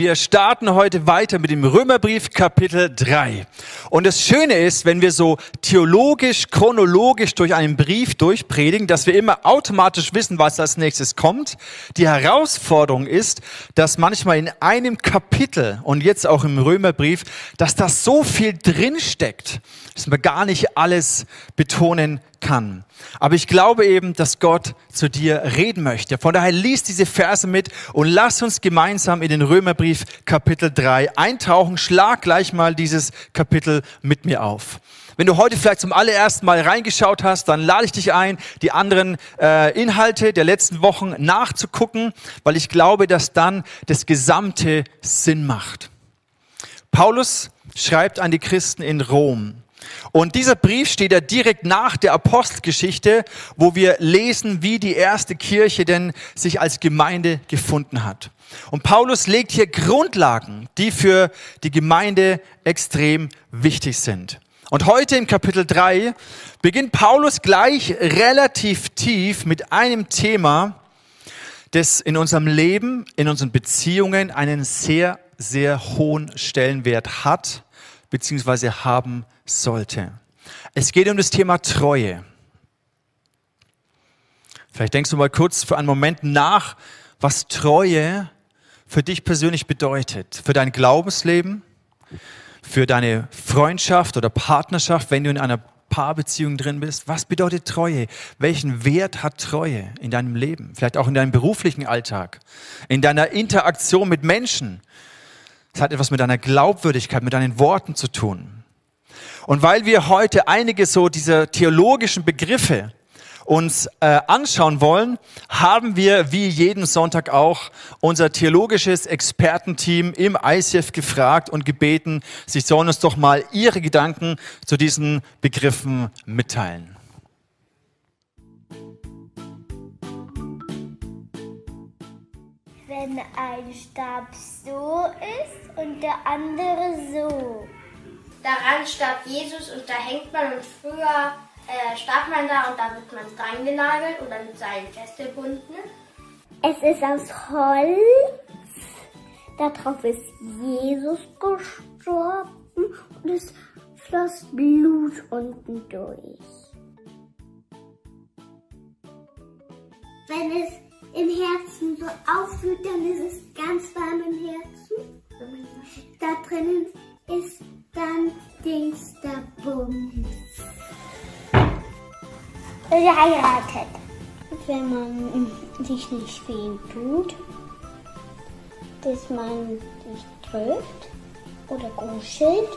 Wir starten heute weiter mit dem Römerbrief Kapitel 3. Und das Schöne ist, wenn wir so theologisch, chronologisch durch einen Brief durchpredigen, dass wir immer automatisch wissen, was als nächstes kommt. Die Herausforderung ist, dass manchmal in einem Kapitel und jetzt auch im Römerbrief, dass da so viel drinsteckt, dass man gar nicht alles betonen kann. Aber ich glaube eben, dass Gott zu dir reden möchte. Von daher liest diese Verse mit und lass uns gemeinsam in den Römerbrief Kapitel 3 eintauchen. Schlag gleich mal dieses Kapitel mit mir auf. Wenn du heute vielleicht zum allerersten Mal reingeschaut hast, dann lade ich dich ein, die anderen äh, Inhalte der letzten Wochen nachzugucken, weil ich glaube, dass dann das gesamte Sinn macht. Paulus schreibt an die Christen in Rom. Und dieser Brief steht ja direkt nach der Apostelgeschichte, wo wir lesen, wie die erste Kirche denn sich als Gemeinde gefunden hat. Und Paulus legt hier Grundlagen, die für die Gemeinde extrem wichtig sind. Und heute im Kapitel 3 beginnt Paulus gleich relativ tief mit einem Thema, das in unserem Leben, in unseren Beziehungen einen sehr, sehr hohen Stellenwert hat, beziehungsweise haben sollte. Es geht um das Thema Treue. Vielleicht denkst du mal kurz für einen Moment nach, was Treue für dich persönlich bedeutet, für dein Glaubensleben, für deine Freundschaft oder Partnerschaft, wenn du in einer Paarbeziehung drin bist. Was bedeutet Treue? Welchen Wert hat Treue in deinem Leben? Vielleicht auch in deinem beruflichen Alltag, in deiner Interaktion mit Menschen. Es hat etwas mit deiner Glaubwürdigkeit, mit deinen Worten zu tun. Und weil wir heute einige so dieser theologischen Begriffe uns äh, anschauen wollen, haben wir wie jeden Sonntag auch unser theologisches Expertenteam im ICF gefragt und gebeten, sie sollen uns doch mal ihre Gedanken zu diesen Begriffen mitteilen. Wenn ein Stab so ist und der andere so. Daran starb Jesus und da hängt man und früher äh, starb man da und da wird man dran genagelt oder mit Seilen festgebunden. Es ist aus Holz. Darauf ist Jesus gestorben und es floss Blut unten durch. Wenn es im Herzen so auffühlt, dann ist es ganz warm im Herzen. Da drinnen ist dann Dings der Bums. Geheiratet. Wenn man sich nicht weh tut, dass man sich trifft oder kuschelt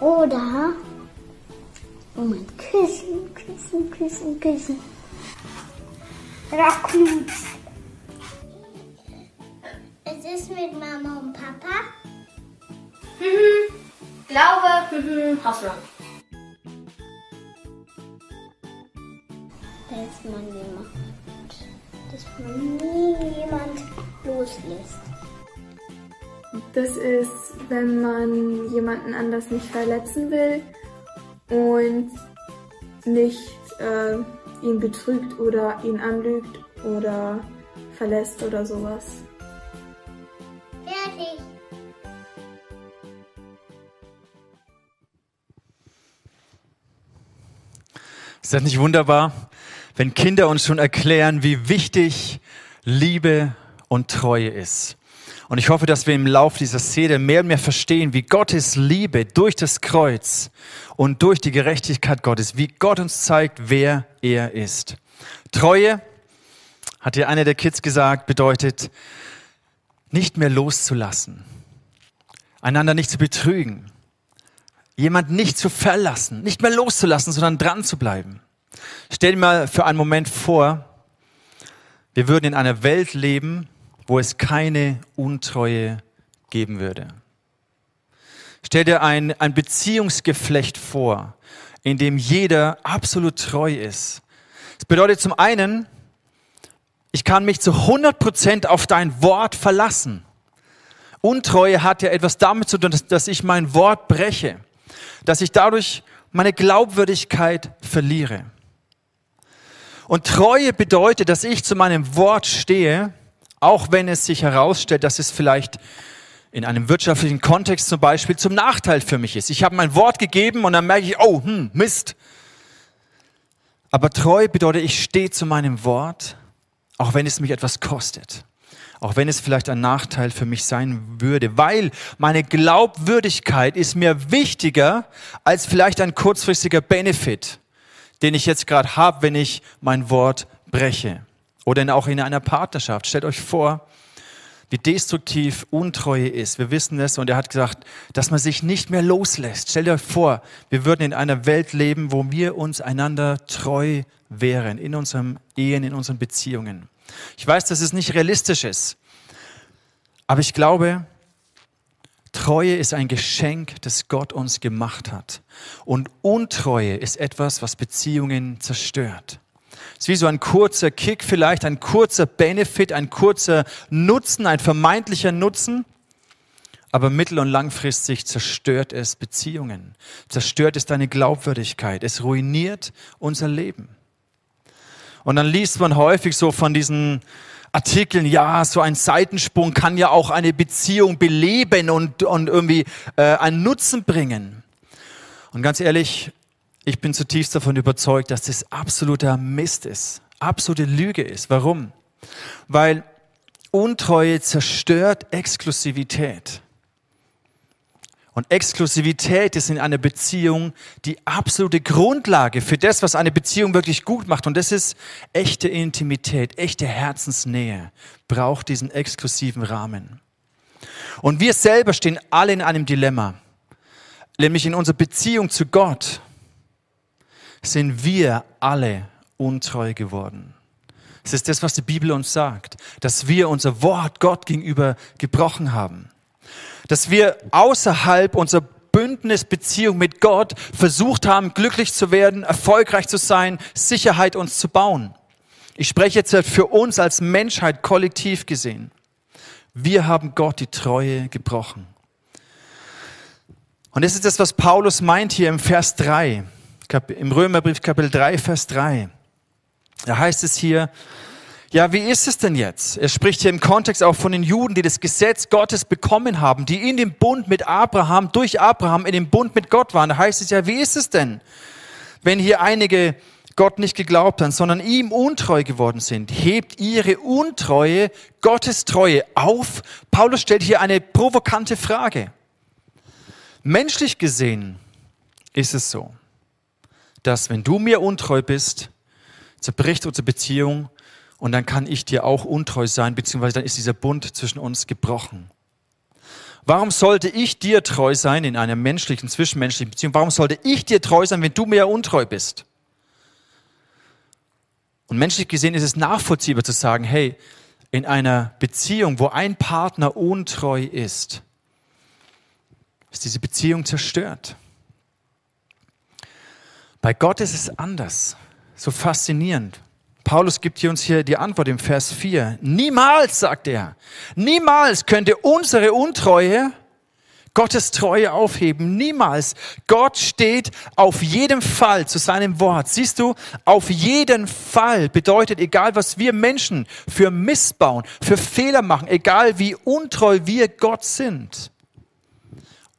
oder wo man küssen, küssen, küssen, küssen. Knutschen. Es ist mit Mama und Papa. Mhm. Glaube, mhm. Hausland. Dass man jemand, dass man nie jemand loslässt. Das ist, wenn man jemanden anders nicht verletzen will und nicht äh, ihn betrügt oder ihn anlügt oder verlässt oder sowas. Ist das nicht wunderbar, wenn Kinder uns schon erklären, wie wichtig Liebe und Treue ist? Und ich hoffe, dass wir im Laufe dieser Szene mehr und mehr verstehen, wie Gottes Liebe durch das Kreuz und durch die Gerechtigkeit Gottes, wie Gott uns zeigt, wer er ist. Treue, hat hier einer der Kids gesagt, bedeutet, nicht mehr loszulassen, einander nicht zu betrügen, jemand nicht zu verlassen, nicht mehr loszulassen, sondern dran zu bleiben. Stell dir mal für einen Moment vor, wir würden in einer Welt leben, wo es keine Untreue geben würde. Stell dir ein, ein Beziehungsgeflecht vor, in dem jeder absolut treu ist. Das bedeutet zum einen, ich kann mich zu 100 Prozent auf dein Wort verlassen. Untreue hat ja etwas damit zu tun, dass, dass ich mein Wort breche, dass ich dadurch meine Glaubwürdigkeit verliere. Und Treue bedeutet, dass ich zu meinem Wort stehe Auch wenn es sich herausstellt, dass es vielleicht in einem wirtschaftlichen Kontext zum Beispiel zum Nachteil für mich ist. Ich habe mein Wort gegeben und dann merke ich, oh, hm, Mist. Aber treu bedeutet, ich stehe zu meinem Wort, auch wenn es mich etwas kostet. Auch wenn es vielleicht ein Nachteil für mich sein würde, weil meine Glaubwürdigkeit ist mir wichtiger als vielleicht ein kurzfristiger Benefit, den ich jetzt gerade habe, wenn ich mein Wort breche. Oder auch in einer Partnerschaft. Stellt euch vor, wie destruktiv Untreue ist. Wir wissen es und er hat gesagt, dass man sich nicht mehr loslässt. Stellt euch vor, wir würden in einer Welt leben, wo wir uns einander treu wären, in unseren Ehen, in unseren Beziehungen. Ich weiß, dass es nicht realistisch ist, aber ich glaube, Treue ist ein Geschenk, das Gott uns gemacht hat. Und Untreue ist etwas, was Beziehungen zerstört. Es ist wie so ein kurzer Kick vielleicht, ein kurzer Benefit, ein kurzer Nutzen, ein vermeintlicher Nutzen. Aber mittel- und langfristig zerstört es Beziehungen, zerstört es deine Glaubwürdigkeit, es ruiniert unser Leben. Und dann liest man häufig so von diesen Artikeln, ja, so ein Seitensprung kann ja auch eine Beziehung beleben und, und irgendwie äh, einen Nutzen bringen. Und ganz ehrlich, ich bin zutiefst davon überzeugt, dass das absoluter Mist ist, absolute Lüge ist. Warum? Weil Untreue zerstört Exklusivität. Und Exklusivität ist in einer Beziehung die absolute Grundlage für das, was eine Beziehung wirklich gut macht. Und das ist echte Intimität, echte Herzensnähe, braucht diesen exklusiven Rahmen. Und wir selber stehen alle in einem Dilemma, nämlich in unserer Beziehung zu Gott sind wir alle untreu geworden. Es ist das, was die Bibel uns sagt, dass wir unser Wort Gott gegenüber gebrochen haben. Dass wir außerhalb unserer Bündnisbeziehung mit Gott versucht haben, glücklich zu werden, erfolgreich zu sein, Sicherheit uns zu bauen. Ich spreche jetzt für uns als Menschheit kollektiv gesehen. Wir haben Gott die Treue gebrochen. Und das ist das, was Paulus meint hier im Vers 3 im Römerbrief Kapitel 3, Vers 3. Da heißt es hier, ja, wie ist es denn jetzt? Er spricht hier im Kontext auch von den Juden, die das Gesetz Gottes bekommen haben, die in dem Bund mit Abraham, durch Abraham in dem Bund mit Gott waren. Da heißt es ja, wie ist es denn, wenn hier einige Gott nicht geglaubt haben, sondern ihm untreu geworden sind? Hebt ihre Untreue Gottes Treue auf? Paulus stellt hier eine provokante Frage. Menschlich gesehen ist es so, dass wenn du mir untreu bist, zerbricht unsere Beziehung und dann kann ich dir auch untreu sein, beziehungsweise dann ist dieser Bund zwischen uns gebrochen. Warum sollte ich dir treu sein in einer menschlichen, zwischenmenschlichen Beziehung? Warum sollte ich dir treu sein, wenn du mir untreu bist? Und menschlich gesehen ist es nachvollziehbar zu sagen, hey, in einer Beziehung, wo ein Partner untreu ist, ist diese Beziehung zerstört. Bei Gott ist es anders. So faszinierend. Paulus gibt hier uns hier die Antwort im Vers 4. Niemals, sagt er, niemals könnte unsere Untreue Gottes Treue aufheben. Niemals. Gott steht auf jeden Fall zu seinem Wort. Siehst du, auf jeden Fall bedeutet, egal was wir Menschen für Missbauen, für Fehler machen, egal wie untreu wir Gott sind,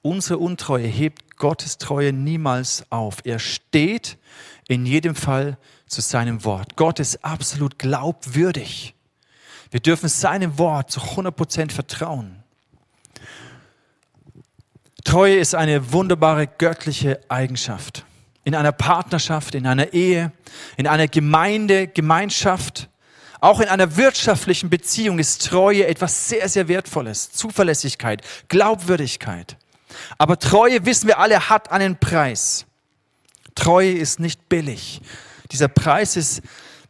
unsere Untreue hebt Gottes Treue niemals auf. Er steht in jedem Fall zu seinem Wort. Gott ist absolut glaubwürdig. Wir dürfen seinem Wort zu 100% vertrauen. Treue ist eine wunderbare göttliche Eigenschaft. In einer Partnerschaft, in einer Ehe, in einer Gemeinde, Gemeinschaft, auch in einer wirtschaftlichen Beziehung ist Treue etwas sehr, sehr Wertvolles. Zuverlässigkeit, Glaubwürdigkeit. Aber Treue, wissen wir alle, hat einen Preis. Treue ist nicht billig. Dieser Preis ist,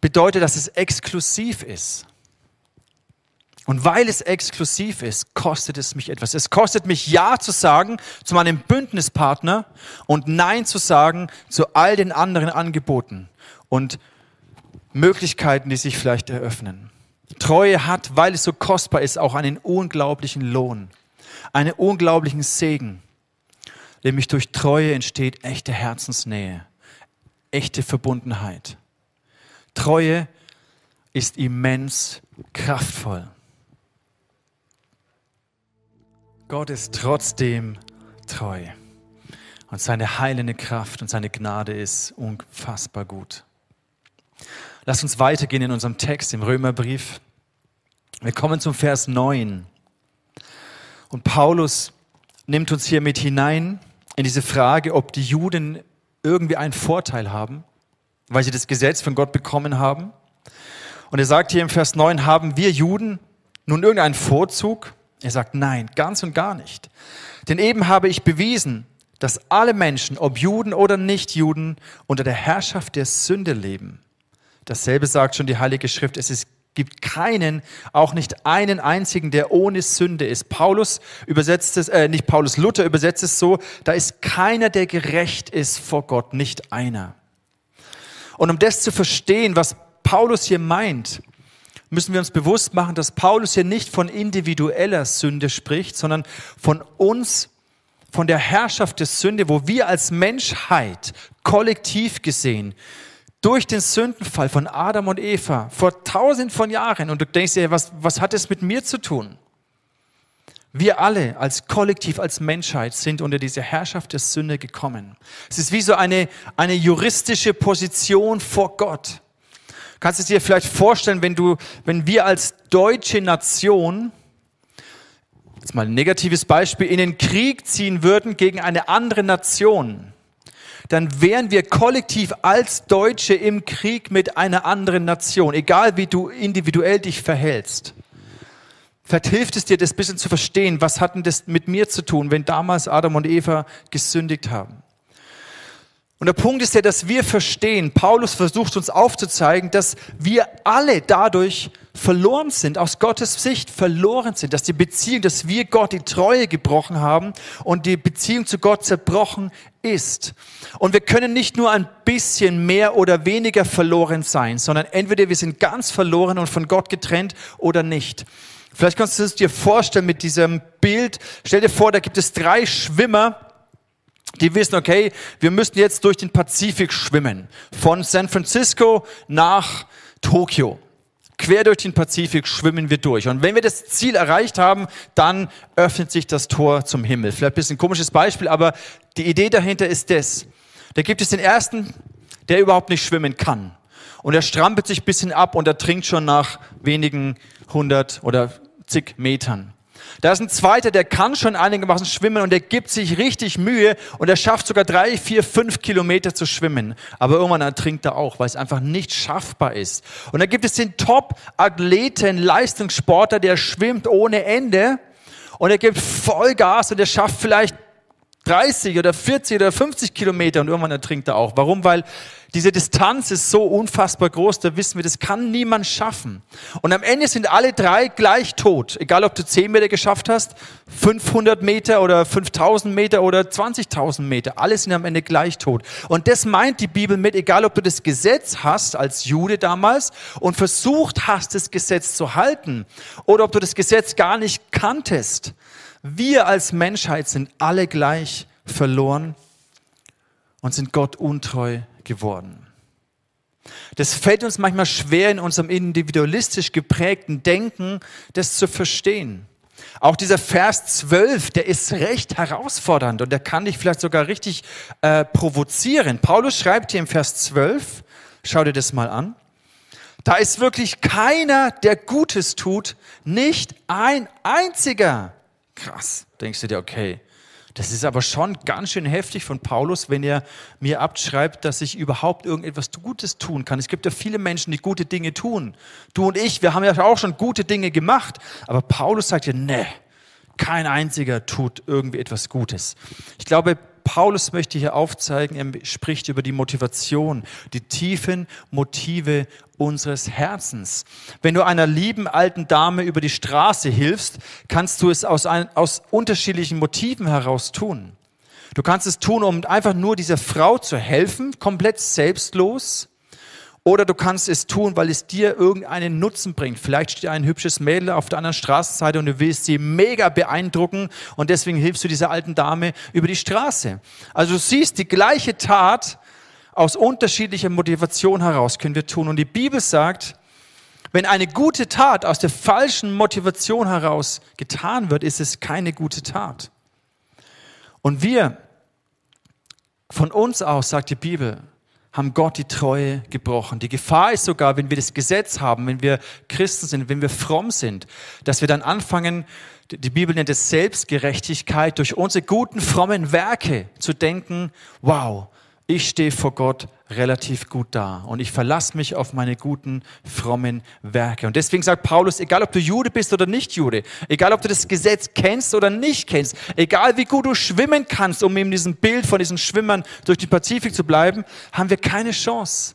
bedeutet, dass es exklusiv ist. Und weil es exklusiv ist, kostet es mich etwas. Es kostet mich Ja zu sagen zu meinem Bündnispartner und Nein zu sagen zu all den anderen Angeboten und Möglichkeiten, die sich vielleicht eröffnen. Treue hat, weil es so kostbar ist, auch einen unglaublichen Lohn einen unglaublichen Segen. Nämlich durch Treue entsteht echte Herzensnähe, echte Verbundenheit. Treue ist immens kraftvoll. Gott ist trotzdem treu. Und seine heilende Kraft und seine Gnade ist unfassbar gut. Lass uns weitergehen in unserem Text im Römerbrief. Wir kommen zum Vers 9. Und Paulus nimmt uns hier mit hinein in diese Frage, ob die Juden irgendwie einen Vorteil haben, weil sie das Gesetz von Gott bekommen haben. Und er sagt hier im Vers 9, haben wir Juden nun irgendeinen Vorzug? Er sagt nein, ganz und gar nicht. Denn eben habe ich bewiesen, dass alle Menschen, ob Juden oder Nichtjuden, unter der Herrschaft der Sünde leben. Dasselbe sagt schon die Heilige Schrift. Es ist, gibt keinen, auch nicht einen einzigen, der ohne Sünde ist. Paulus übersetzt es, äh, nicht Paulus, Luther übersetzt es so, da ist keiner, der gerecht ist vor Gott, nicht einer. Und um das zu verstehen, was Paulus hier meint, müssen wir uns bewusst machen, dass Paulus hier nicht von individueller Sünde spricht, sondern von uns, von der Herrschaft der Sünde, wo wir als Menschheit kollektiv gesehen durch den Sündenfall von Adam und Eva vor tausend von Jahren und du denkst dir, was, was hat es mit mir zu tun? Wir alle als Kollektiv, als Menschheit sind unter diese Herrschaft der Sünde gekommen. Es ist wie so eine, eine juristische Position vor Gott. Kannst du dir vielleicht vorstellen, wenn du, wenn wir als deutsche Nation, jetzt mal ein negatives Beispiel, in den Krieg ziehen würden gegen eine andere Nation, dann wären wir kollektiv als Deutsche im Krieg mit einer anderen Nation, egal wie du individuell dich verhältst. Vielleicht hilft es dir, das bisschen zu verstehen, was hatten das mit mir zu tun, wenn damals Adam und Eva gesündigt haben. Und der Punkt ist ja, dass wir verstehen, Paulus versucht uns aufzuzeigen, dass wir alle dadurch verloren sind, aus Gottes Sicht verloren sind, dass die Beziehung, dass wir Gott die Treue gebrochen haben und die Beziehung zu Gott zerbrochen ist. Und wir können nicht nur ein bisschen mehr oder weniger verloren sein, sondern entweder wir sind ganz verloren und von Gott getrennt oder nicht. Vielleicht kannst du es dir vorstellen mit diesem Bild. Stell dir vor, da gibt es drei Schwimmer, die wissen, okay, wir müssen jetzt durch den Pazifik schwimmen. Von San Francisco nach Tokio. Quer durch den Pazifik schwimmen wir durch. Und wenn wir das Ziel erreicht haben, dann öffnet sich das Tor zum Himmel. Vielleicht ein bisschen komisches Beispiel, aber die Idee dahinter ist das. Da gibt es den ersten, der überhaupt nicht schwimmen kann. Und er strampelt sich ein bisschen ab und er trinkt schon nach wenigen hundert oder zig Metern. Da ist ein zweiter, der kann schon einigermaßen schwimmen und der gibt sich richtig Mühe und er schafft sogar drei, vier, fünf Kilometer zu schwimmen. Aber irgendwann ertrinkt er auch, weil es einfach nicht schaffbar ist. Und dann gibt es den Top-Athleten, Leistungssportler, der schwimmt ohne Ende und er gibt Vollgas und er schafft vielleicht 30 oder 40 oder 50 Kilometer und irgendwann ertrinkt er auch. Warum? Weil diese Distanz ist so unfassbar groß, da wissen wir, das kann niemand schaffen. Und am Ende sind alle drei gleich tot. Egal, ob du 10 Meter geschafft hast, 500 Meter oder 5000 Meter oder 20.000 Meter. Alle sind am Ende gleich tot. Und das meint die Bibel mit, egal ob du das Gesetz hast, als Jude damals, und versucht hast, das Gesetz zu halten, oder ob du das Gesetz gar nicht kanntest. Wir als Menschheit sind alle gleich verloren und sind Gott untreu geworden. Das fällt uns manchmal schwer in unserem individualistisch geprägten Denken, das zu verstehen. Auch dieser Vers 12, der ist recht herausfordernd und der kann dich vielleicht sogar richtig äh, provozieren. Paulus schreibt hier im Vers 12, schau dir das mal an, da ist wirklich keiner, der Gutes tut, nicht ein einziger. Krass, denkst du dir, okay, das ist aber schon ganz schön heftig von Paulus, wenn er mir abschreibt, dass ich überhaupt irgendetwas Gutes tun kann. Es gibt ja viele Menschen, die gute Dinge tun. Du und ich, wir haben ja auch schon gute Dinge gemacht. Aber Paulus sagt ja, nee, kein einziger tut irgendwie etwas Gutes. Ich glaube, Paulus möchte hier aufzeigen, er spricht über die Motivation, die tiefen Motive unseres Herzens. Wenn du einer lieben alten Dame über die Straße hilfst, kannst du es aus, ein, aus unterschiedlichen Motiven heraus tun. Du kannst es tun, um einfach nur dieser Frau zu helfen, komplett selbstlos. Oder du kannst es tun, weil es dir irgendeinen Nutzen bringt. Vielleicht steht ein hübsches Mädel auf der anderen Straßenseite und du willst sie mega beeindrucken und deswegen hilfst du dieser alten Dame über die Straße. Also du siehst, die gleiche Tat aus unterschiedlicher Motivation heraus können wir tun. Und die Bibel sagt, Wenn eine gute Tat aus der falschen Motivation heraus getan wird, ist es keine gute Tat. Und wir, von uns aus, sagt die Bibel, haben Gott die Treue gebrochen. Die Gefahr ist sogar, wenn wir das Gesetz haben, wenn wir Christen sind, wenn wir fromm sind, dass wir dann anfangen, die Bibel nennt es Selbstgerechtigkeit, durch unsere guten, frommen Werke zu denken, wow, ich stehe vor Gott relativ gut da und ich verlasse mich auf meine guten, frommen Werke. Und deswegen sagt Paulus, egal ob du Jude bist oder nicht Jude, egal ob du das Gesetz kennst oder nicht kennst, egal wie gut du schwimmen kannst, um in diesem Bild von diesen Schwimmern durch den Pazifik zu bleiben, haben wir keine Chance,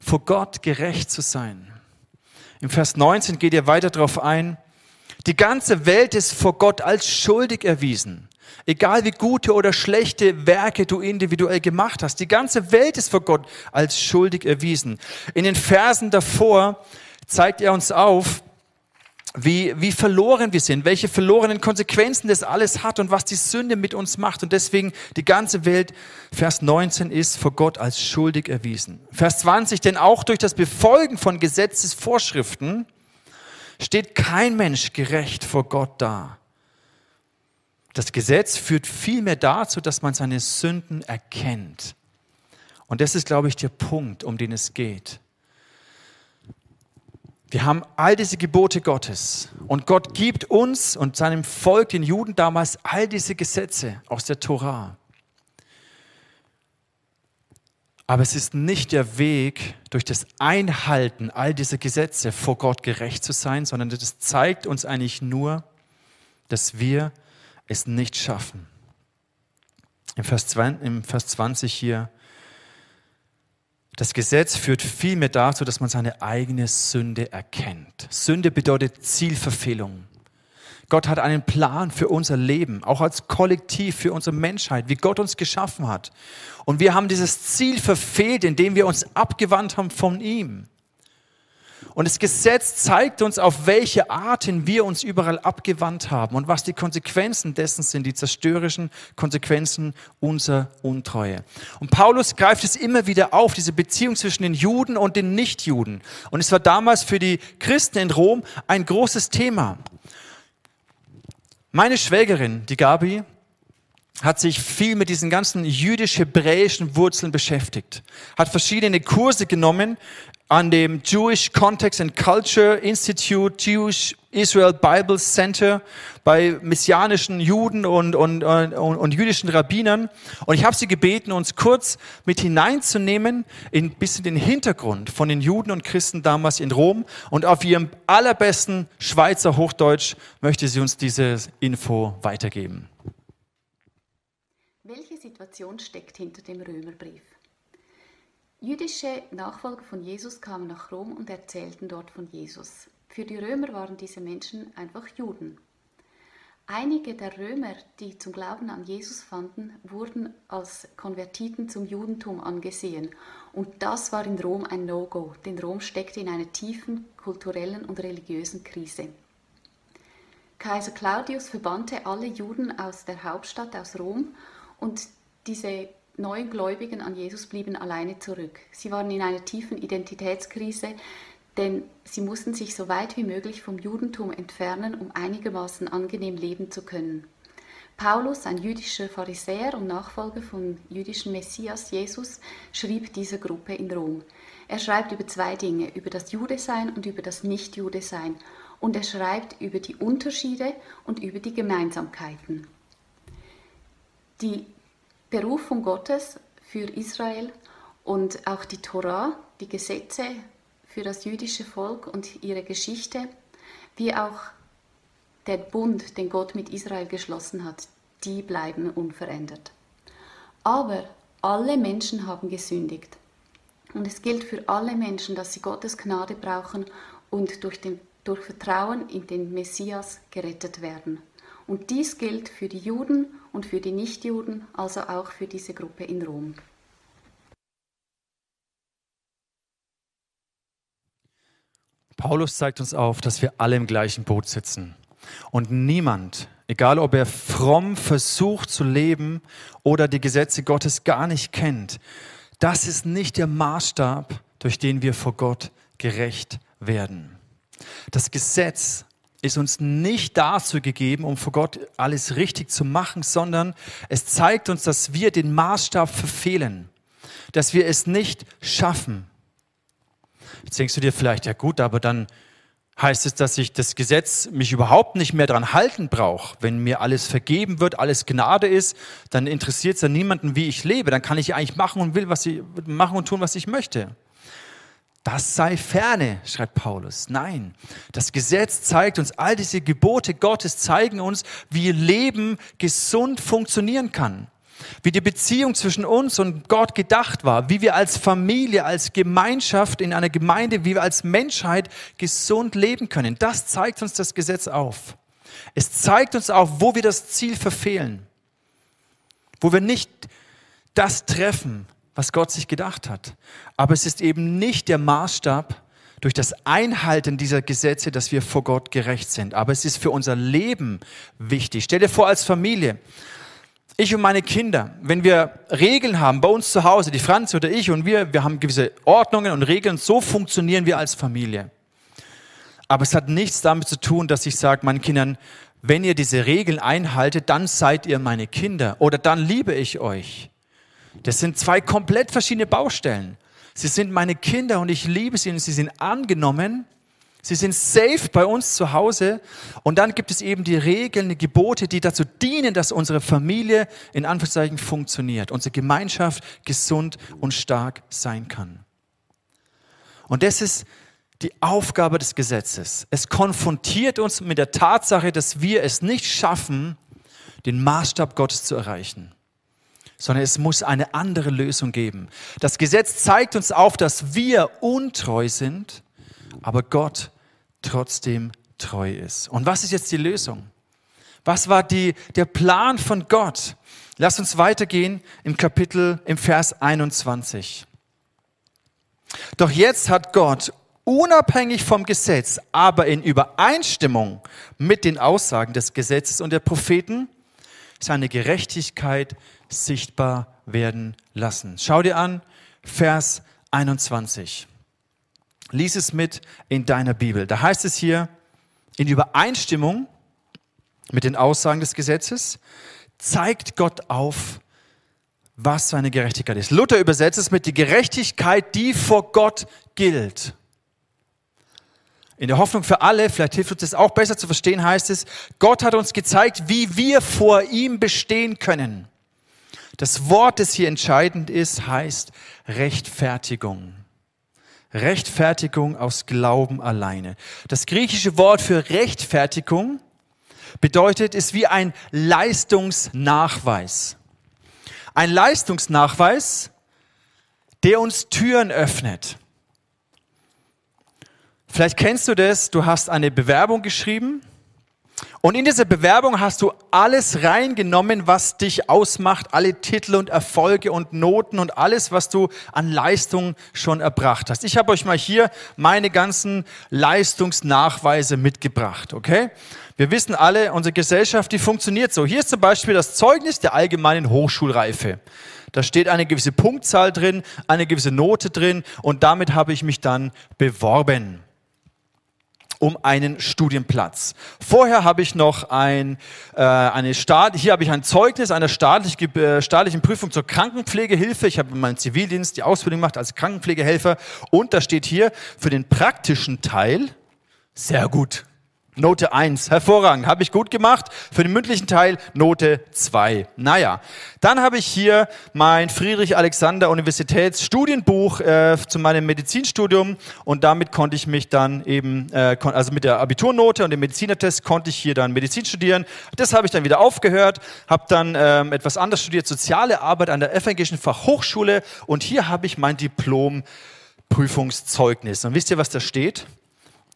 vor Gott gerecht zu sein. Im Vers 19 geht er weiter darauf ein, die ganze Welt ist vor Gott als schuldig erwiesen. Egal wie gute oder schlechte Werke du individuell gemacht hast, die ganze Welt ist vor Gott als schuldig erwiesen. In den Versen davor zeigt er uns auf, wie, wie verloren wir sind, welche verlorenen Konsequenzen das alles hat und was die Sünde mit uns macht. Und deswegen die ganze Welt, Vers 19, ist vor Gott als schuldig erwiesen. Vers 20, denn auch durch das Befolgen von Gesetzesvorschriften steht kein Mensch gerecht vor Gott da. Das Gesetz führt vielmehr dazu, dass man seine Sünden erkennt. Und das ist, glaube ich, der Punkt, um den es geht. Wir haben all diese Gebote Gottes und Gott gibt uns und seinem Volk, den Juden damals, all diese Gesetze aus der Torah. Aber es ist nicht der Weg, durch das Einhalten all dieser Gesetze vor Gott gerecht zu sein, sondern das zeigt uns eigentlich nur, dass wir es nicht schaffen. Im Vers 20, im Vers 20 hier, das Gesetz führt vielmehr dazu, dass man seine eigene Sünde erkennt. Sünde bedeutet Zielverfehlung. Gott hat einen Plan für unser Leben, auch als Kollektiv, für unsere Menschheit, wie Gott uns geschaffen hat. Und wir haben dieses Ziel verfehlt, indem wir uns abgewandt haben von ihm. Und das Gesetz zeigt uns, auf welche Arten wir uns überall abgewandt haben und was die Konsequenzen dessen sind, die zerstörerischen Konsequenzen unserer Untreue. Und Paulus greift es immer wieder auf, diese Beziehung zwischen den Juden und den Nichtjuden. Und es war damals für die Christen in Rom ein großes Thema. Meine Schwägerin, die Gabi, hat sich viel mit diesen ganzen jüdisch-hebräischen Wurzeln beschäftigt, hat verschiedene Kurse genommen an dem Jewish Context and Culture Institute, Jewish Israel Bible Center bei messianischen Juden und, und, und, und jüdischen Rabbinern. Und ich habe sie gebeten, uns kurz mit hineinzunehmen in ein bisschen den Hintergrund von den Juden und Christen damals in Rom. Und auf ihrem allerbesten Schweizer Hochdeutsch möchte sie uns diese Info weitergeben. Welche Situation steckt hinter dem Römerbrief? Jüdische Nachfolger von Jesus kamen nach Rom und erzählten dort von Jesus. Für die Römer waren diese Menschen einfach Juden. Einige der Römer, die zum Glauben an Jesus fanden, wurden als Konvertiten zum Judentum angesehen. Und das war in Rom ein No-Go, denn Rom steckte in einer tiefen kulturellen und religiösen Krise. Kaiser Claudius verbannte alle Juden aus der Hauptstadt, aus Rom, und diese neuen Gläubigen an Jesus blieben alleine zurück. Sie waren in einer tiefen Identitätskrise, denn sie mussten sich so weit wie möglich vom Judentum entfernen, um einigermaßen angenehm leben zu können. Paulus, ein jüdischer Pharisäer und Nachfolger vom jüdischen Messias Jesus, schrieb dieser Gruppe in Rom. Er schreibt über zwei Dinge, über das Judesein und über das Nicht-Judesein. Und er schreibt über die Unterschiede und über die Gemeinsamkeiten. Die Berufung Gottes für Israel und auch die Torah, die Gesetze für das jüdische Volk und ihre Geschichte, wie auch der Bund, den Gott mit Israel geschlossen hat, die bleiben unverändert. Aber alle Menschen haben gesündigt. Und es gilt für alle Menschen, dass sie Gottes Gnade brauchen und durch, den, durch Vertrauen in den Messias gerettet werden. Und dies gilt für die Juden und für die Nichtjuden, also auch für diese Gruppe in Rom. Paulus zeigt uns auf, dass wir alle im gleichen Boot sitzen. Und niemand, egal ob er fromm versucht zu leben oder die Gesetze Gottes gar nicht kennt, das ist nicht der Maßstab, durch den wir vor Gott gerecht werden. Das Gesetz ist uns nicht dazu gegeben, um vor Gott alles richtig zu machen, sondern es zeigt uns, dass wir den Maßstab verfehlen, dass wir es nicht schaffen. Jetzt denkst du dir vielleicht, ja gut, aber dann heißt es, dass ich das Gesetz mich überhaupt nicht mehr dran halten brauche. Wenn mir alles vergeben wird, alles Gnade ist, dann interessiert es ja niemanden, wie ich lebe. Dann kann ich eigentlich machen und will, was ich machen und tun, was ich möchte. Das sei ferne, schreibt Paulus. Nein, das Gesetz zeigt uns, all diese Gebote Gottes zeigen uns, wie Leben gesund funktionieren kann. Wie die Beziehung zwischen uns und Gott gedacht war, wie wir als Familie, als Gemeinschaft in einer Gemeinde, wie wir als Menschheit gesund leben können. Das zeigt uns das Gesetz auf. Es zeigt uns auch, wo wir das Ziel verfehlen, wo wir nicht das treffen, was Gott sich gedacht hat. Aber es ist eben nicht der Maßstab durch das Einhalten dieser Gesetze, dass wir vor Gott gerecht sind. Aber es ist für unser Leben wichtig. Stell dir vor, als Familie, ich und meine Kinder, wenn wir Regeln haben bei uns zu Hause, die Franz oder ich und wir, wir haben gewisse Ordnungen und Regeln, so funktionieren wir als Familie. Aber es hat nichts damit zu tun, dass ich sage meinen Kindern, wenn ihr diese Regeln einhaltet, dann seid ihr meine Kinder oder dann liebe ich euch. Das sind zwei komplett verschiedene Baustellen. Sie sind meine Kinder und ich liebe sie und sie sind angenommen. Sie sind safe bei uns zu Hause. Und dann gibt es eben die Regeln, die Gebote, die dazu dienen, dass unsere Familie in Anführungszeichen funktioniert, unsere Gemeinschaft gesund und stark sein kann. Und das ist die Aufgabe des Gesetzes. Es konfrontiert uns mit der Tatsache, dass wir es nicht schaffen, den Maßstab Gottes zu erreichen sondern es muss eine andere Lösung geben. Das Gesetz zeigt uns auf, dass wir untreu sind, aber Gott trotzdem treu ist. Und was ist jetzt die Lösung? Was war die, der Plan von Gott? Lass uns weitergehen im Kapitel, im Vers 21. Doch jetzt hat Gott unabhängig vom Gesetz, aber in Übereinstimmung mit den Aussagen des Gesetzes und der Propheten, seine Gerechtigkeit sichtbar werden lassen. Schau dir an, Vers 21. Lies es mit in deiner Bibel. Da heißt es hier, in Übereinstimmung mit den Aussagen des Gesetzes zeigt Gott auf, was seine Gerechtigkeit ist. Luther übersetzt es mit die Gerechtigkeit, die vor Gott gilt. In der Hoffnung für alle, vielleicht hilft uns das auch besser zu verstehen, heißt es, Gott hat uns gezeigt, wie wir vor ihm bestehen können. Das Wort, das hier entscheidend ist, heißt Rechtfertigung. Rechtfertigung aus Glauben alleine. Das griechische Wort für Rechtfertigung bedeutet, ist wie ein Leistungsnachweis. Ein Leistungsnachweis, der uns Türen öffnet. Vielleicht kennst du das, du hast eine Bewerbung geschrieben und in dieser Bewerbung hast du alles reingenommen, was dich ausmacht, alle Titel und Erfolge und Noten und alles, was du an Leistung schon erbracht hast. Ich habe euch mal hier meine ganzen Leistungsnachweise mitgebracht, okay? Wir wissen alle, unsere Gesellschaft, die funktioniert so. Hier ist zum Beispiel das Zeugnis der allgemeinen Hochschulreife. Da steht eine gewisse Punktzahl drin, eine gewisse Note drin und damit habe ich mich dann beworben um einen Studienplatz. Vorher habe ich noch ein, äh, eine Staat, hier habe ich ein Zeugnis einer staatlich, äh, staatlichen Prüfung zur Krankenpflegehilfe. Ich habe meinen Zivildienst, die Ausbildung gemacht als Krankenpflegehelfer und da steht hier für den praktischen Teil sehr gut. Note 1, hervorragend, habe ich gut gemacht. Für den mündlichen Teil Note 2. Naja, dann habe ich hier mein Friedrich-Alexander-Universitätsstudienbuch äh, zu meinem Medizinstudium und damit konnte ich mich dann eben, äh, also mit der Abiturnote und dem Medizinertest konnte ich hier dann Medizin studieren. Das habe ich dann wieder aufgehört, habe dann ähm, etwas anderes studiert, soziale Arbeit an der Evangelischen Fachhochschule und hier habe ich mein Diplom Prüfungszeugnis. Und wisst ihr, was da steht?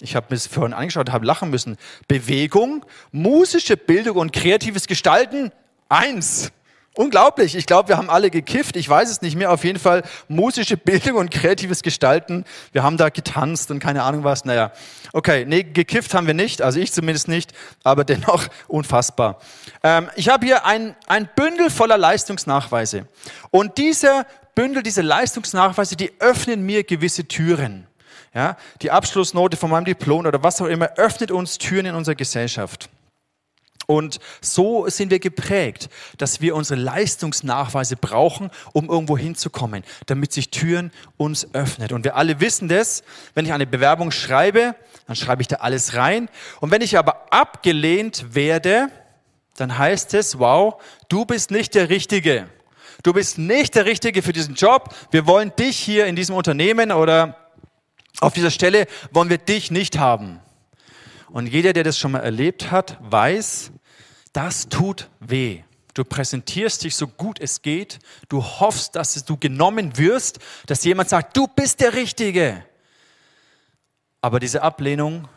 Ich habe mir das vorhin angeschaut, habe lachen müssen. Bewegung, musische Bildung und kreatives Gestalten, eins. Unglaublich. Ich glaube, wir haben alle gekifft. Ich weiß es nicht mehr. Auf jeden Fall musische Bildung und kreatives Gestalten. Wir haben da getanzt und keine Ahnung was. Naja, okay. Nee, gekifft haben wir nicht. Also ich zumindest nicht. Aber dennoch unfassbar. Ähm, ich habe hier ein, ein Bündel voller Leistungsnachweise. Und diese Bündel, diese Leistungsnachweise, die öffnen mir gewisse Türen. Ja, die Abschlussnote von meinem Diplom oder was auch immer öffnet uns Türen in unserer Gesellschaft. Und so sind wir geprägt, dass wir unsere Leistungsnachweise brauchen, um irgendwo hinzukommen, damit sich Türen uns öffnet. Und wir alle wissen das, wenn ich eine Bewerbung schreibe, dann schreibe ich da alles rein. Und wenn ich aber abgelehnt werde, dann heißt es, wow, du bist nicht der Richtige. Du bist nicht der Richtige für diesen Job. Wir wollen dich hier in diesem Unternehmen oder auf dieser Stelle wollen wir dich nicht haben. Und jeder, der das schon mal erlebt hat, weiß, das tut weh. Du präsentierst dich so gut es geht. Du hoffst, dass du genommen wirst, dass jemand sagt, du bist der Richtige. Aber diese Ablehnung,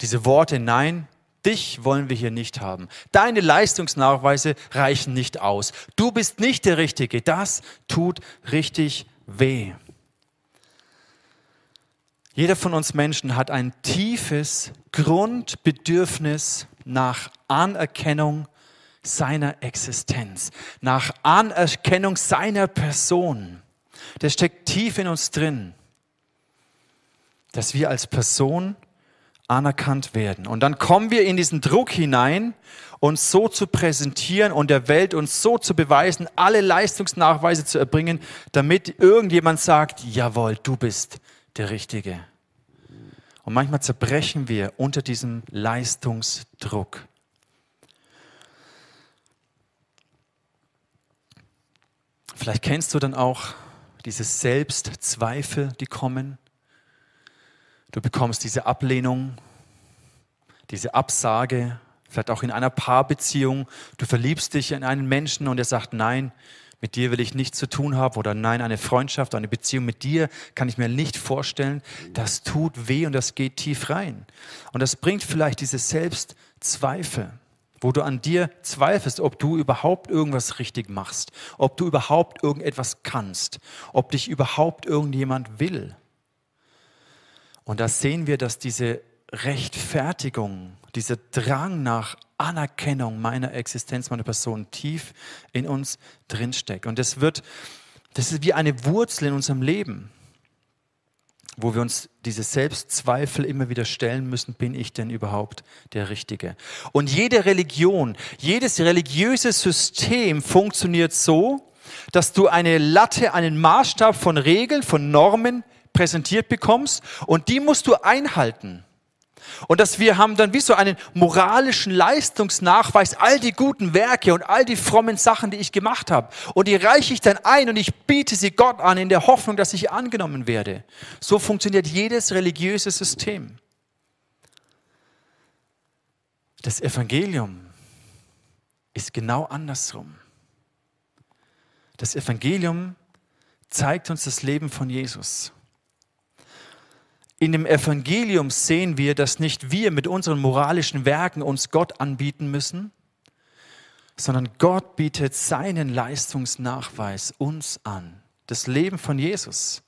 diese Worte, nein, dich wollen wir hier nicht haben. Deine Leistungsnachweise reichen nicht aus. Du bist nicht der Richtige. Das tut richtig weh. Jeder von uns Menschen hat ein tiefes Grundbedürfnis nach Anerkennung seiner Existenz, nach Anerkennung seiner Person. Das steckt tief in uns drin, dass wir als Person anerkannt werden. Und dann kommen wir in diesen Druck hinein, uns so zu präsentieren und der Welt uns so zu beweisen, alle Leistungsnachweise zu erbringen, damit irgendjemand sagt, jawohl, du bist der Richtige. Und manchmal zerbrechen wir unter diesem Leistungsdruck. Vielleicht kennst du dann auch diese Selbstzweifel, die kommen. Du bekommst diese Ablehnung, diese Absage, vielleicht auch in einer Paarbeziehung. Du verliebst dich in einen Menschen und er sagt, nein, mit dir will ich nichts zu tun haben oder nein, eine Freundschaft, eine Beziehung mit dir kann ich mir nicht vorstellen. Das tut weh und das geht tief rein. Und das bringt vielleicht diese Selbstzweifel, wo du an dir zweifelst, ob du überhaupt irgendwas richtig machst, ob du überhaupt irgendetwas kannst, ob dich überhaupt irgendjemand will. Und da sehen wir, dass diese Rechtfertigung, dieser Drang nach Anerkennung meiner Existenz, meiner Person tief in uns drinsteckt. Und das wird, das ist wie eine Wurzel in unserem Leben, wo wir uns diese Selbstzweifel immer wieder stellen müssen, bin ich denn überhaupt der Richtige? Und jede Religion, jedes religiöse System funktioniert so, dass du eine Latte, einen Maßstab von Regeln, von Normen präsentiert bekommst und die musst du einhalten. Und dass wir haben dann wie so einen moralischen Leistungsnachweis, all die guten Werke und all die frommen Sachen, die ich gemacht habe. Und die reiche ich dann ein und ich biete sie Gott an in der Hoffnung, dass ich angenommen werde. So funktioniert jedes religiöse System. Das Evangelium ist genau andersrum. Das Evangelium zeigt uns das Leben von Jesus. In dem Evangelium sehen wir, dass nicht wir mit unseren moralischen Werken uns Gott anbieten müssen, sondern Gott bietet seinen Leistungsnachweis uns an. Das Leben von Jesus.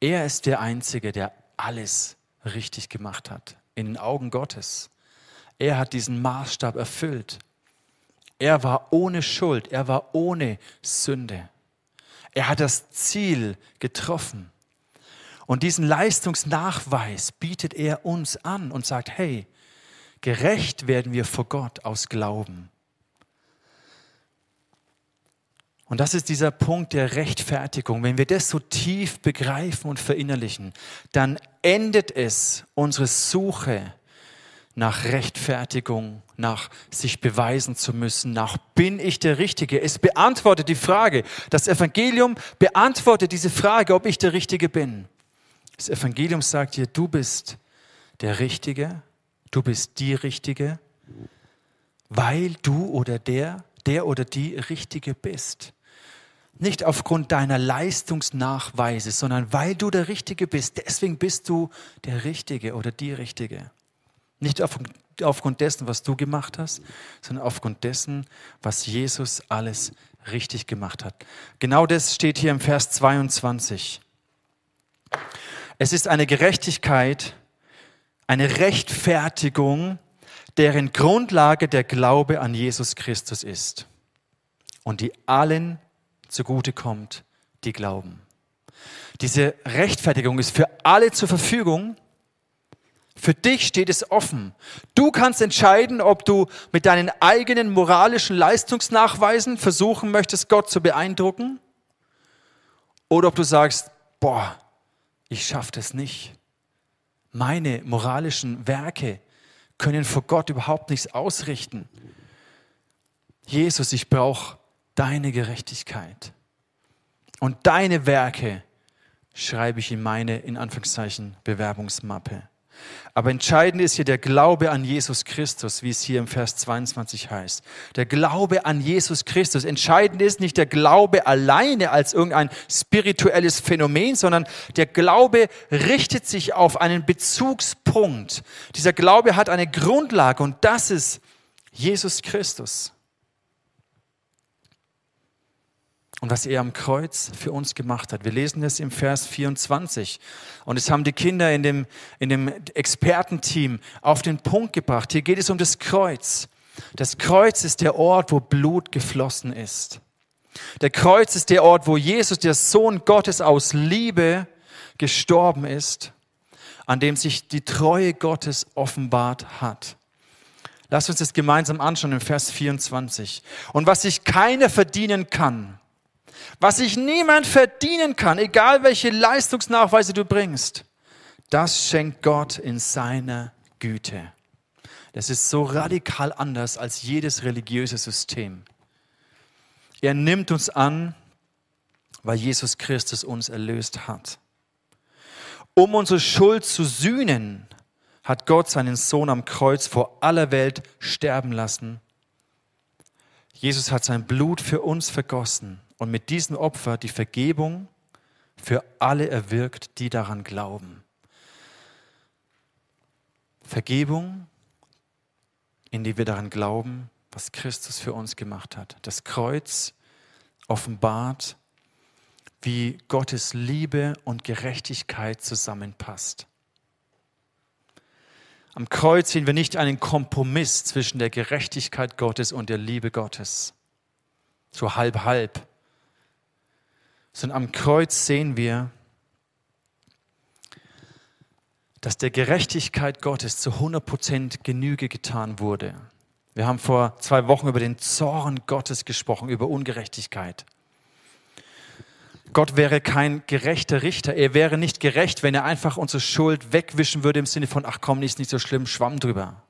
Er ist der Einzige, der alles richtig gemacht hat in den Augen Gottes. Er hat diesen Maßstab erfüllt. Er war ohne Schuld, er war ohne Sünde. Er hat das Ziel getroffen. Und diesen Leistungsnachweis bietet er uns an und sagt, hey, gerecht werden wir vor Gott aus Glauben. Und das ist dieser Punkt der Rechtfertigung. Wenn wir das so tief begreifen und verinnerlichen, dann endet es unsere Suche nach Rechtfertigung, nach sich beweisen zu müssen, nach bin ich der Richtige. Es beantwortet die Frage. Das Evangelium beantwortet diese Frage, ob ich der Richtige bin. Das Evangelium sagt dir, du bist der Richtige, du bist die Richtige, weil du oder der, der oder die Richtige bist. Nicht aufgrund deiner Leistungsnachweise, sondern weil du der Richtige bist. Deswegen bist du der Richtige oder die Richtige. Nicht auf, aufgrund dessen, was du gemacht hast, sondern aufgrund dessen, was Jesus alles richtig gemacht hat. Genau das steht hier im Vers 22. Es ist eine Gerechtigkeit, eine Rechtfertigung, deren Grundlage der Glaube an Jesus Christus ist und die allen zugute kommt, die glauben. Diese Rechtfertigung ist für alle zur Verfügung. Für dich steht es offen. Du kannst entscheiden, ob du mit deinen eigenen moralischen Leistungsnachweisen versuchen möchtest, Gott zu beeindrucken, oder ob du sagst, boah, ich schaffe das nicht. Meine moralischen Werke können vor Gott überhaupt nichts ausrichten. Jesus, ich brauche deine Gerechtigkeit. Und deine Werke schreibe ich in meine, in Anführungszeichen, Bewerbungsmappe. Aber entscheidend ist hier der Glaube an Jesus Christus, wie es hier im Vers 22 heißt. Der Glaube an Jesus Christus. Entscheidend ist nicht der Glaube alleine als irgendein spirituelles Phänomen, sondern der Glaube richtet sich auf einen Bezugspunkt. Dieser Glaube hat eine Grundlage und das ist Jesus Christus. Und was er am Kreuz für uns gemacht hat. Wir lesen das im Vers 24. Und es haben die Kinder in dem, in dem Expertenteam auf den Punkt gebracht. Hier geht es um das Kreuz. Das Kreuz ist der Ort, wo Blut geflossen ist. Der Kreuz ist der Ort, wo Jesus, der Sohn Gottes aus Liebe, gestorben ist, an dem sich die Treue Gottes offenbart hat. Lass uns das gemeinsam anschauen im Vers 24. Und was sich keiner verdienen kann, was sich niemand verdienen kann, egal welche Leistungsnachweise du bringst, das schenkt Gott in seiner Güte. Das ist so radikal anders als jedes religiöse System. Er nimmt uns an, weil Jesus Christus uns erlöst hat. Um unsere Schuld zu sühnen, hat Gott seinen Sohn am Kreuz vor aller Welt sterben lassen. Jesus hat sein Blut für uns vergossen und mit diesem Opfer die Vergebung für alle erwirkt, die daran glauben. Vergebung, in die wir daran glauben, was Christus für uns gemacht hat. Das Kreuz offenbart, wie Gottes Liebe und Gerechtigkeit zusammenpasst. Am Kreuz sehen wir nicht einen Kompromiss zwischen der Gerechtigkeit Gottes und der Liebe Gottes. So halb halb sondern am Kreuz sehen wir, dass der Gerechtigkeit Gottes zu 100% Genüge getan wurde. Wir haben vor zwei Wochen über den Zorn Gottes gesprochen, über Ungerechtigkeit. Gott wäre kein gerechter Richter. Er wäre nicht gerecht, wenn er einfach unsere Schuld wegwischen würde im Sinne von, ach komm, ist nicht so schlimm, schwamm drüber.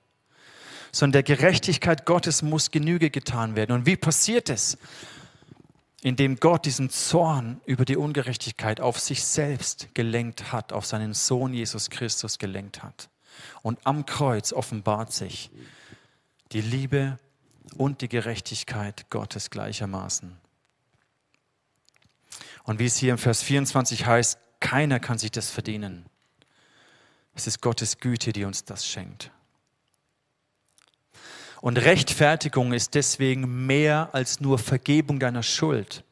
Sondern der Gerechtigkeit Gottes muss Genüge getan werden. Und wie passiert es? In dem Gott diesen Zorn über die Ungerechtigkeit auf sich selbst gelenkt hat, auf seinen Sohn Jesus Christus gelenkt hat. Und am Kreuz offenbart sich die Liebe und die Gerechtigkeit Gottes gleichermaßen. Und wie es hier im Vers 24 heißt, keiner kann sich das verdienen. Es ist Gottes Güte, die uns das schenkt. Und Rechtfertigung ist deswegen mehr als nur Vergebung deiner Schuld.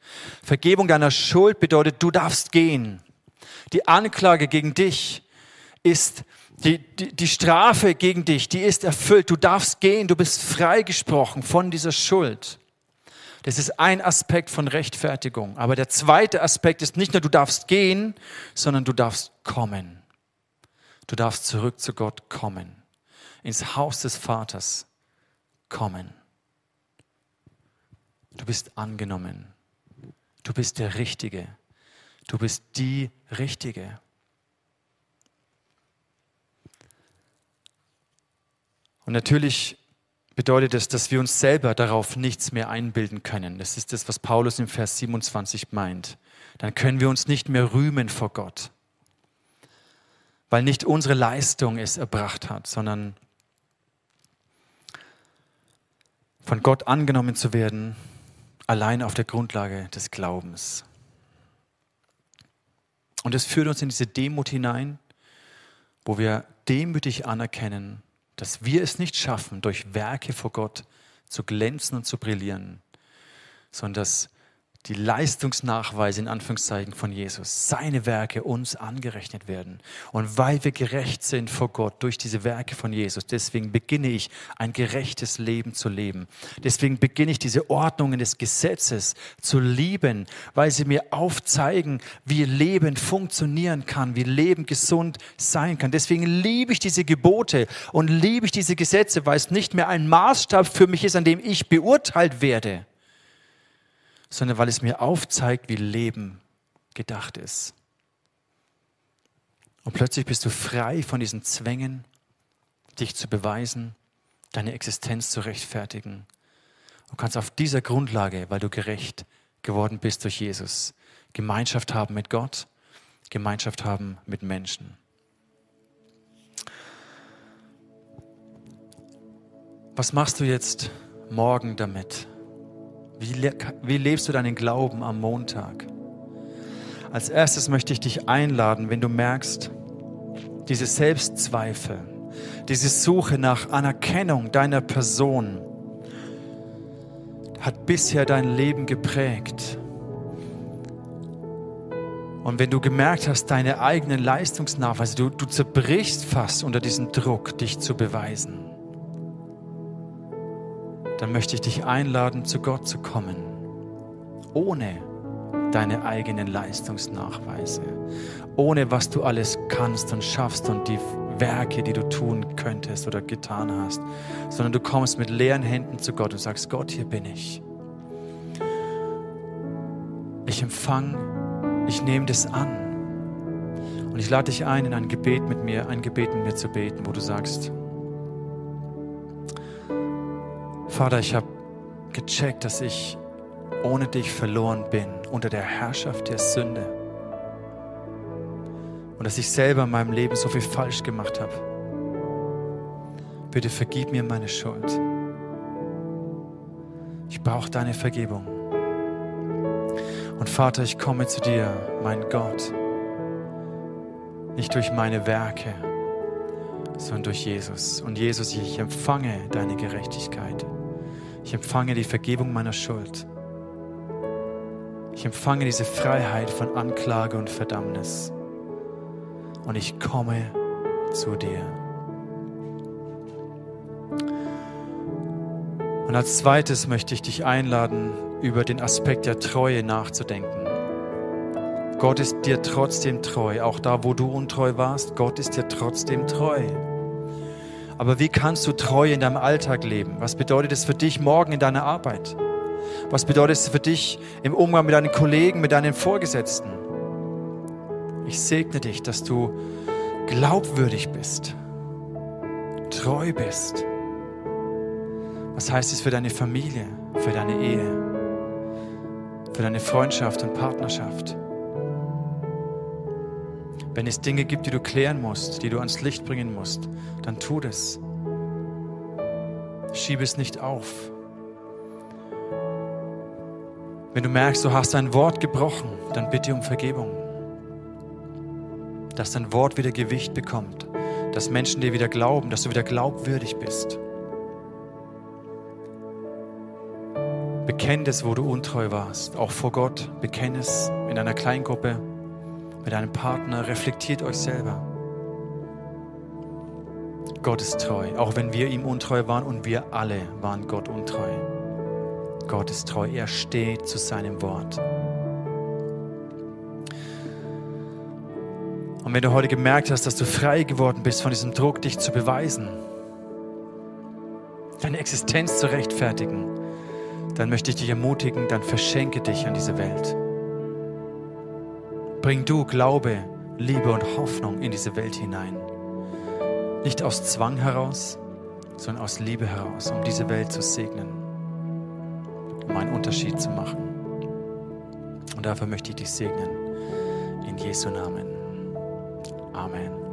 Vergebung deiner Schuld bedeutet, du darfst gehen. Die Anklage gegen dich ist, die, die, die Strafe gegen dich, die ist erfüllt. Du darfst gehen, du bist freigesprochen von dieser Schuld. Das ist ein Aspekt von Rechtfertigung. Aber der zweite Aspekt ist nicht nur, du darfst gehen, sondern du darfst kommen. Du darfst zurück zu Gott kommen. Ins Haus des Vaters kommen. Du bist angenommen. Du bist der Richtige. Du bist die Richtige. Und natürlich bedeutet das, dass wir uns selber darauf nichts mehr einbilden können. Das ist das, was Paulus im Vers 27 meint. Dann können wir uns nicht mehr rühmen vor Gott, weil nicht unsere Leistung es erbracht hat, sondern von Gott angenommen zu werden, allein auf der Grundlage des Glaubens. Und es führt uns in diese Demut hinein, wo wir demütig anerkennen, dass wir es nicht schaffen, durch Werke vor Gott zu glänzen und zu brillieren, sondern dass die Leistungsnachweise in Anführungszeichen von Jesus, seine Werke uns angerechnet werden. Und weil wir gerecht sind vor Gott durch diese Werke von Jesus, deswegen beginne ich ein gerechtes Leben zu leben. Deswegen beginne ich diese Ordnungen des Gesetzes zu lieben, weil sie mir aufzeigen, wie Leben funktionieren kann, wie Leben gesund sein kann. Deswegen liebe ich diese Gebote und liebe ich diese Gesetze, weil es nicht mehr ein Maßstab für mich ist, an dem ich beurteilt werde sondern weil es mir aufzeigt, wie Leben gedacht ist. Und plötzlich bist du frei von diesen Zwängen, dich zu beweisen, deine Existenz zu rechtfertigen. Und kannst auf dieser Grundlage, weil du gerecht geworden bist durch Jesus, Gemeinschaft haben mit Gott, Gemeinschaft haben mit Menschen. Was machst du jetzt morgen damit? Wie, le wie lebst du deinen Glauben am Montag? Als erstes möchte ich dich einladen, wenn du merkst, diese Selbstzweifel, diese Suche nach Anerkennung deiner Person hat bisher dein Leben geprägt. Und wenn du gemerkt hast, deine eigenen Leistungsnachweise, du, du zerbrichst fast unter diesem Druck, dich zu beweisen dann möchte ich dich einladen, zu Gott zu kommen, ohne deine eigenen Leistungsnachweise, ohne was du alles kannst und schaffst und die Werke, die du tun könntest oder getan hast, sondern du kommst mit leeren Händen zu Gott und sagst, Gott, hier bin ich. Ich empfange, ich nehme das an. Und ich lade dich ein, in ein Gebet mit mir, ein Gebet mit mir zu beten, wo du sagst, Vater, ich habe gecheckt, dass ich ohne dich verloren bin unter der Herrschaft der Sünde. Und dass ich selber in meinem Leben so viel falsch gemacht habe. Bitte vergib mir meine Schuld. Ich brauche deine Vergebung. Und Vater, ich komme zu dir, mein Gott, nicht durch meine Werke, sondern durch Jesus. Und Jesus, ich empfange deine Gerechtigkeit. Ich empfange die Vergebung meiner Schuld. Ich empfange diese Freiheit von Anklage und Verdammnis. Und ich komme zu dir. Und als zweites möchte ich dich einladen, über den Aspekt der Treue nachzudenken. Gott ist dir trotzdem treu, auch da, wo du untreu warst. Gott ist dir trotzdem treu. Aber wie kannst du treu in deinem Alltag leben? Was bedeutet es für dich morgen in deiner Arbeit? Was bedeutet es für dich im Umgang mit deinen Kollegen, mit deinen Vorgesetzten? Ich segne dich, dass du glaubwürdig bist, treu bist. Was heißt es für deine Familie, für deine Ehe, für deine Freundschaft und Partnerschaft? Wenn es Dinge gibt, die du klären musst, die du ans Licht bringen musst, dann tu das. Schiebe es nicht auf. Wenn du merkst, du hast ein Wort gebrochen, dann bitte um Vergebung. Dass dein Wort wieder Gewicht bekommt, dass Menschen dir wieder glauben, dass du wieder glaubwürdig bist. Bekenn es, wo du untreu warst, auch vor Gott. Bekenn es in einer Kleingruppe mit einem Partner, reflektiert euch selber. Gott ist treu, auch wenn wir ihm untreu waren und wir alle waren Gott untreu. Gott ist treu, er steht zu seinem Wort. Und wenn du heute gemerkt hast, dass du frei geworden bist von diesem Druck, dich zu beweisen, deine Existenz zu rechtfertigen, dann möchte ich dich ermutigen, dann verschenke dich an diese Welt. Bring du Glaube, Liebe und Hoffnung in diese Welt hinein. Nicht aus Zwang heraus, sondern aus Liebe heraus, um diese Welt zu segnen, um einen Unterschied zu machen. Und dafür möchte ich dich segnen. In Jesu Namen. Amen.